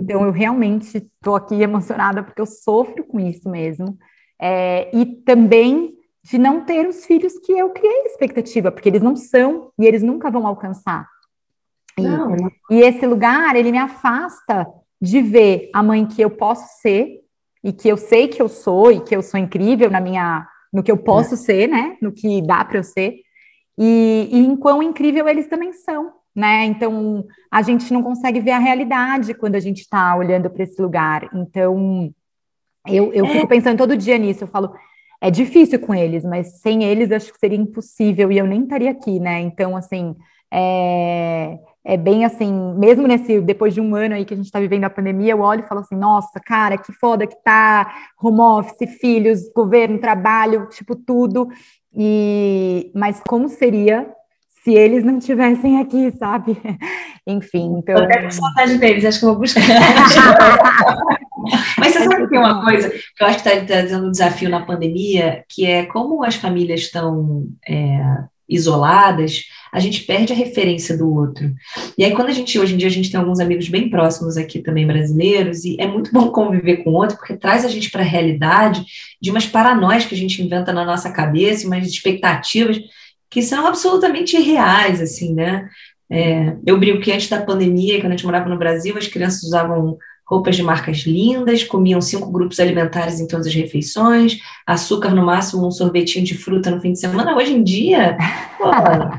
então, eu realmente estou aqui emocionada porque eu sofro com isso mesmo. É, e também de não ter os filhos que eu criei expectativa, porque eles não são e eles nunca vão alcançar. E, não. e esse lugar, ele me afasta de ver a mãe que eu posso ser e que eu sei que eu sou e que eu sou incrível na minha no que eu posso é. ser, né? No que dá para eu ser. E, e em quão incrível eles também são né? Então a gente não consegue ver a realidade quando a gente está olhando para esse lugar. Então eu, eu é. fico pensando todo dia nisso. Eu falo, é difícil com eles, mas sem eles acho que seria impossível e eu nem estaria aqui, né? Então, assim, é, é bem assim, mesmo nesse, depois de um ano aí que a gente está vivendo a pandemia, eu olho e falo assim, nossa, cara, que foda que tá, home office, filhos, governo, trabalho, tipo, tudo. E, mas como seria se eles não tivessem aqui, sabe? Enfim, então. Eu até com saudade deles, acho que eu vou buscar. Mas você sabe que tem uma coisa que eu acho que está trazendo um desafio na pandemia, que é como as famílias estão é, isoladas, a gente perde a referência do outro. E aí, quando a gente, hoje em dia, a gente tem alguns amigos bem próximos aqui também brasileiros, e é muito bom conviver com o outro, porque traz a gente para a realidade de umas paranoias que a gente inventa na nossa cabeça, umas expectativas que são absolutamente irreais, assim, né? É, eu brinco que antes da pandemia, quando a gente morava no Brasil, as crianças usavam roupas de marcas lindas, comiam cinco grupos alimentares em todas as refeições, açúcar no máximo, um sorvetinho de fruta no fim de semana. Hoje em dia, pô,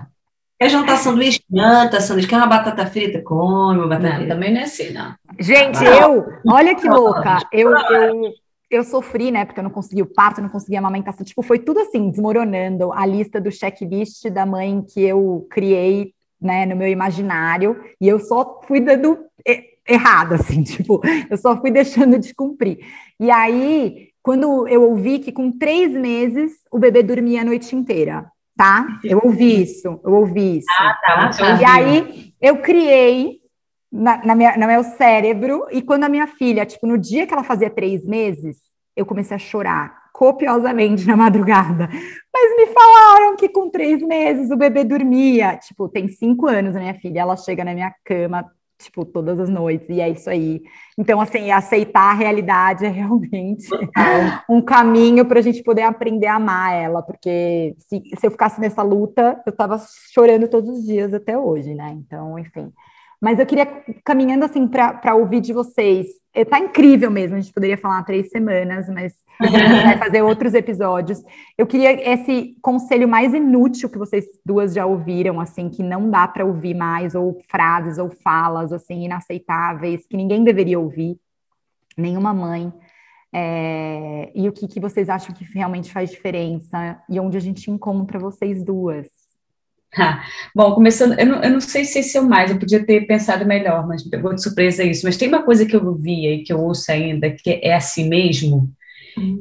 quer jantar sanduíche? Janta, sanduíche. Quer uma batata frita? Come uma batata não, frita. Também não é assim, não. Gente, ah, eu, olha que louca, eu, eu, eu sofri, né, porque eu não consegui o parto, não consegui a amamentação, tipo, foi tudo assim, desmoronando a lista do checklist da mãe que eu criei, né, no meu imaginário, e eu só fui dando errado, assim, tipo, eu só fui deixando de cumprir. E aí, quando eu ouvi que com três meses o bebê dormia a noite inteira, tá? Eu ouvi isso, eu ouvi isso. Ah, tá. E aí, eu criei na, na minha, no meu cérebro, e quando a minha filha, tipo, no dia que ela fazia três meses, eu comecei a chorar copiosamente na madrugada. Mas me falaram que com três meses o bebê dormia. Tipo, tem cinco anos a minha filha, ela chega na minha cama tipo, todas as noites, e é isso aí. Então, assim, aceitar a realidade é realmente um caminho para a gente poder aprender a amar ela, porque se, se eu ficasse nessa luta, eu estava chorando todos os dias até hoje, né? Então, enfim. Mas eu queria, caminhando assim para ouvir de vocês, está é, incrível mesmo, a gente poderia falar três semanas, mas a gente vai fazer outros episódios. Eu queria esse conselho mais inútil que vocês duas já ouviram, assim, que não dá para ouvir mais, ou frases ou falas, assim, inaceitáveis, que ninguém deveria ouvir, nenhuma mãe. É, e o que, que vocês acham que realmente faz diferença e onde a gente encontra vocês duas? Ah, bom, começando, eu não, eu não, sei se esse é o mais, eu podia ter pensado melhor, mas me pegou de surpresa isso. Mas tem uma coisa que eu via e que eu ouço ainda, que é assim mesmo,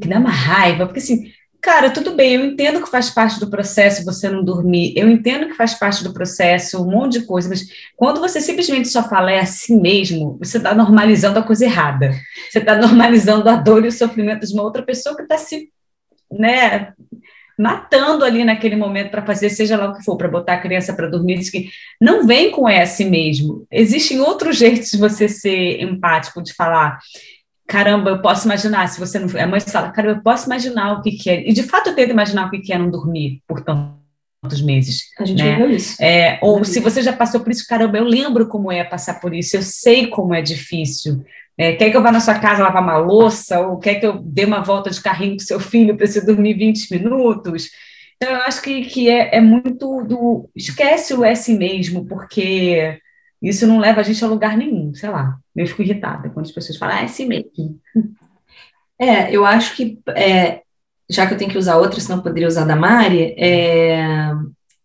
que dá uma raiva, porque assim, cara, tudo bem, eu entendo que faz parte do processo você não dormir, eu entendo que faz parte do processo um monte de coisa, mas quando você simplesmente só fala é assim mesmo, você está normalizando a coisa errada. Você está normalizando a dor e o sofrimento de uma outra pessoa que está se, né, matando ali naquele momento para fazer seja lá o que for, para botar a criança para dormir, diz que não vem com esse mesmo. Existem outros jeitos de você ser empático, de falar, caramba, eu posso imaginar, se você não... A mãe fala, caramba, eu posso imaginar o que, que é. E, de fato, eu tento imaginar o que, que é não dormir por tantos meses. A gente né? viu isso. É, ou se você já passou por isso, caramba, eu lembro como é passar por isso, eu sei como é difícil. É, quer que eu vá na sua casa lavar uma louça, ou quer que eu dê uma volta de carrinho com seu filho para você dormir 20 minutos? Então, eu acho que, que é, é muito do. Esquece o S mesmo, porque isso não leva a gente a lugar nenhum, sei lá. Eu fico irritada quando as pessoas falam, ah, é assim mesmo. É, eu acho que, é, já que eu tenho que usar outra, senão eu poderia usar da Mari, é,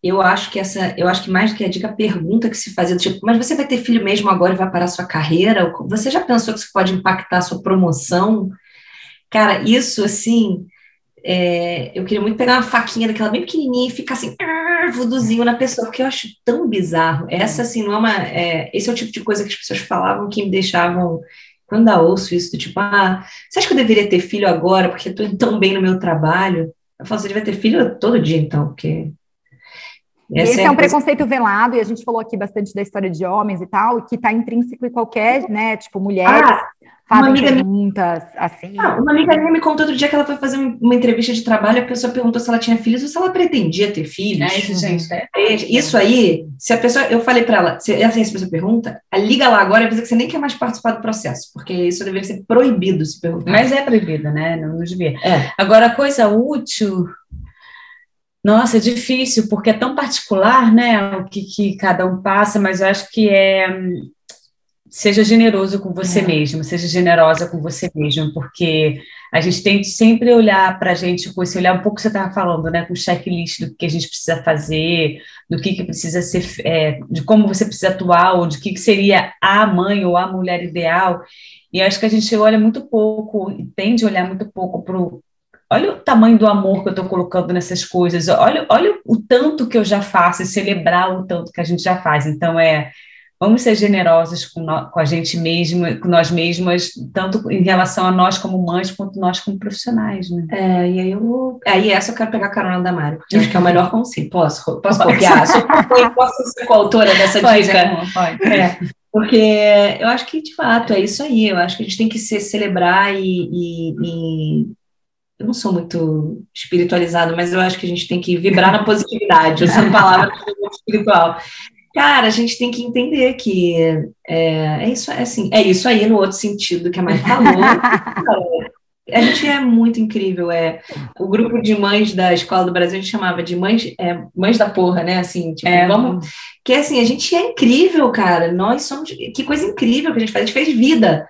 eu acho que essa, eu acho que mais do que a dica, a pergunta que se fazia, tipo, mas você vai ter filho mesmo agora e vai parar sua carreira? Você já pensou que isso pode impactar a sua promoção? Cara, isso, assim, é, eu queria muito pegar uma faquinha daquela bem pequenininha e ficar assim, vuduzinho na pessoa, porque eu acho tão bizarro. Essa, assim, não é uma, é, esse é o tipo de coisa que as pessoas falavam que me deixavam quando eu ouço isso, do tipo, ah, você acha que eu deveria ter filho agora porque eu tô tão bem no meu trabalho? Eu falo, você devia ter filho todo dia, então, porque esse é, é um preconceito velado, e a gente falou aqui bastante da história de homens e tal, que está intrínseco em qualquer, né, tipo, mulheres ah, fazem perguntas, minha... assim. Ah, uma amiga minha me contou outro dia que ela foi fazer uma entrevista de trabalho, a pessoa perguntou se ela tinha filhos ou se ela pretendia ter filhos. É isso, gente. É. Isso aí, se a pessoa, eu falei para ela, se essa pessoa pergunta, liga lá agora e avisa que você nem quer mais participar do processo, porque isso deveria ser proibido se perguntar. Mas é proibido, né, não, não devia. É. Agora, coisa útil nossa, é difícil, porque é tão particular, né, o que, que cada um passa, mas eu acho que é. Seja generoso com você é. mesmo, seja generosa com você mesmo, porque a gente tem que sempre olhar para a gente com esse olhar um pouco que você estava falando, né, com o checklist do que a gente precisa fazer, do que, que precisa ser, é, de como você precisa atuar, ou de que, que seria a mãe ou a mulher ideal. E acho que a gente olha muito pouco, tende a olhar muito pouco para olha o tamanho do amor que eu estou colocando nessas coisas, olha, olha o tanto que eu já faço e celebrar o tanto que a gente já faz. Então, é, vamos ser generosos com, no, com a gente mesma, com nós mesmas, tanto em relação a nós como mães, quanto nós como profissionais, né? É, e aí eu aí essa eu quero pegar a carona da Mari, porque acho que é o melhor conselho. Posso, posso copiar? posso ser coautora dessa pode, dica? Pode. É. Porque eu acho que, de fato, é isso aí. Eu acho que a gente tem que se celebrar e, e, e eu não sou muito espiritualizado, mas eu acho que a gente tem que vibrar na positividade, essa palavra é espiritual. Cara, a gente tem que entender que é, é isso, é assim, é isso aí no outro sentido que a mãe falou. a gente é muito incrível. É o grupo de mães da escola do Brasil a gente chamava de mães, é, mães da porra, né? Assim, tipo, é. vamos, que assim a gente é incrível, cara. Nós somos que coisa incrível que a gente faz. A gente fez vida.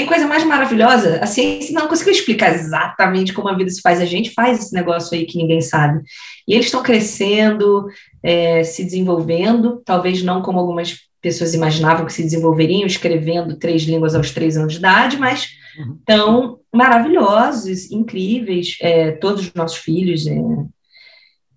Tem coisa mais maravilhosa. A ciência não conseguiu explicar exatamente como a vida se faz. A gente faz esse negócio aí que ninguém sabe. E eles estão crescendo, é, se desenvolvendo, talvez não como algumas pessoas imaginavam que se desenvolveriam, escrevendo três línguas aos três anos de idade, mas uhum. tão maravilhosos, incríveis, é, todos os nossos filhos. É,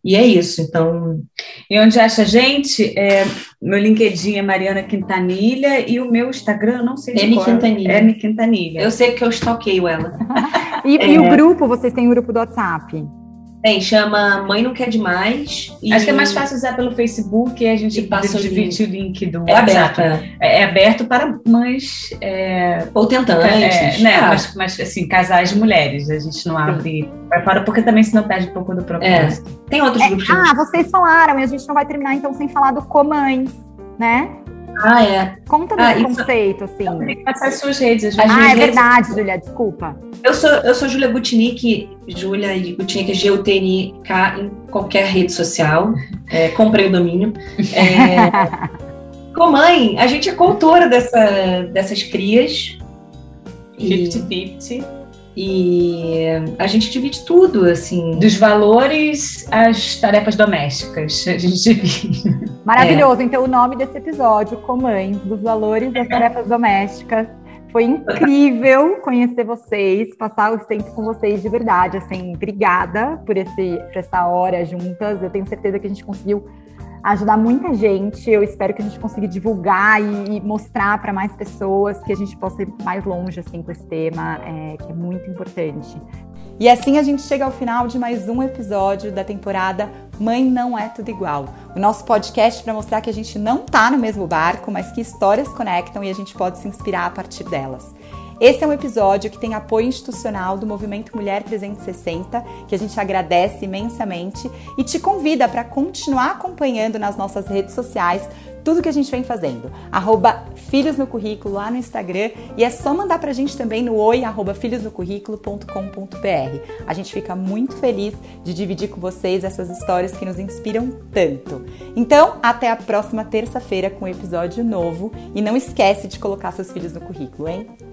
e é isso, então. E onde acha a gente? É, meu LinkedIn é Mariana Quintanilha e o meu Instagram, não sei se M Quintanilha. M Quintanilha. Eu sei que eu stalkeio ela. e, é... e o grupo, vocês têm um grupo do WhatsApp? Tem, chama Mãe Não Quer Demais. E... Acho que é mais fácil usar pelo Facebook e a gente passa divide o link do é WhatsApp. Aberto, é. é. é aberto para mães... É... Ou tentantes. É, né, ah. mas, mas, assim, casais de mulheres. A gente não abre para fora, porque também senão perde um pouco do propósito. É. Tem outros grupos. Ah, vocês falaram, e a gente não vai terminar então sem falar do Comães, né? Ah, é. Conta ah, desse conceito, assim. Tem que passar as suas redes. As ah, é verdade, Julia, desculpa. Eu sou, eu sou Julia Gutinic, Julia Gutinic, G-U-T-N-K, em qualquer rede social. É, comprei o domínio. É, com mãe, a gente é coautora dessa, dessas crias. 50-50. E a gente divide tudo, assim. Dos valores às tarefas domésticas. A gente divide. Maravilhoso. É. Então, o nome desse episódio, Comães, dos valores às tarefas domésticas. Foi incrível conhecer vocês, passar esse tempo com vocês de verdade. Assim, obrigada por, esse, por essa hora juntas. Eu tenho certeza que a gente conseguiu ajudar muita gente. Eu espero que a gente consiga divulgar e, mostrar para mais pessoas que a gente possa ir mais longe assim com esse tema, é, que é muito importante. E assim a gente chega ao final de mais um episódio da temporada Mãe Não É Tudo Igual. O nosso podcast para mostrar que a gente não está no mesmo barco, mas que histórias conectam e a gente pode se inspirar a partir delas. Esse é um episódio que tem apoio institucional do Movimento Mulher 360, que a gente agradece imensamente e te convida para continuar acompanhando nas nossas redes sociais tudo que a gente vem fazendo. Arroba Filhos no Currículo lá no Instagram e é só mandar pra gente também no oi arroba. A gente fica muito feliz de dividir com vocês essas histórias que nos inspiram tanto. Então, até a próxima terça-feira com um episódio novo e não esquece de colocar seus filhos no currículo, hein?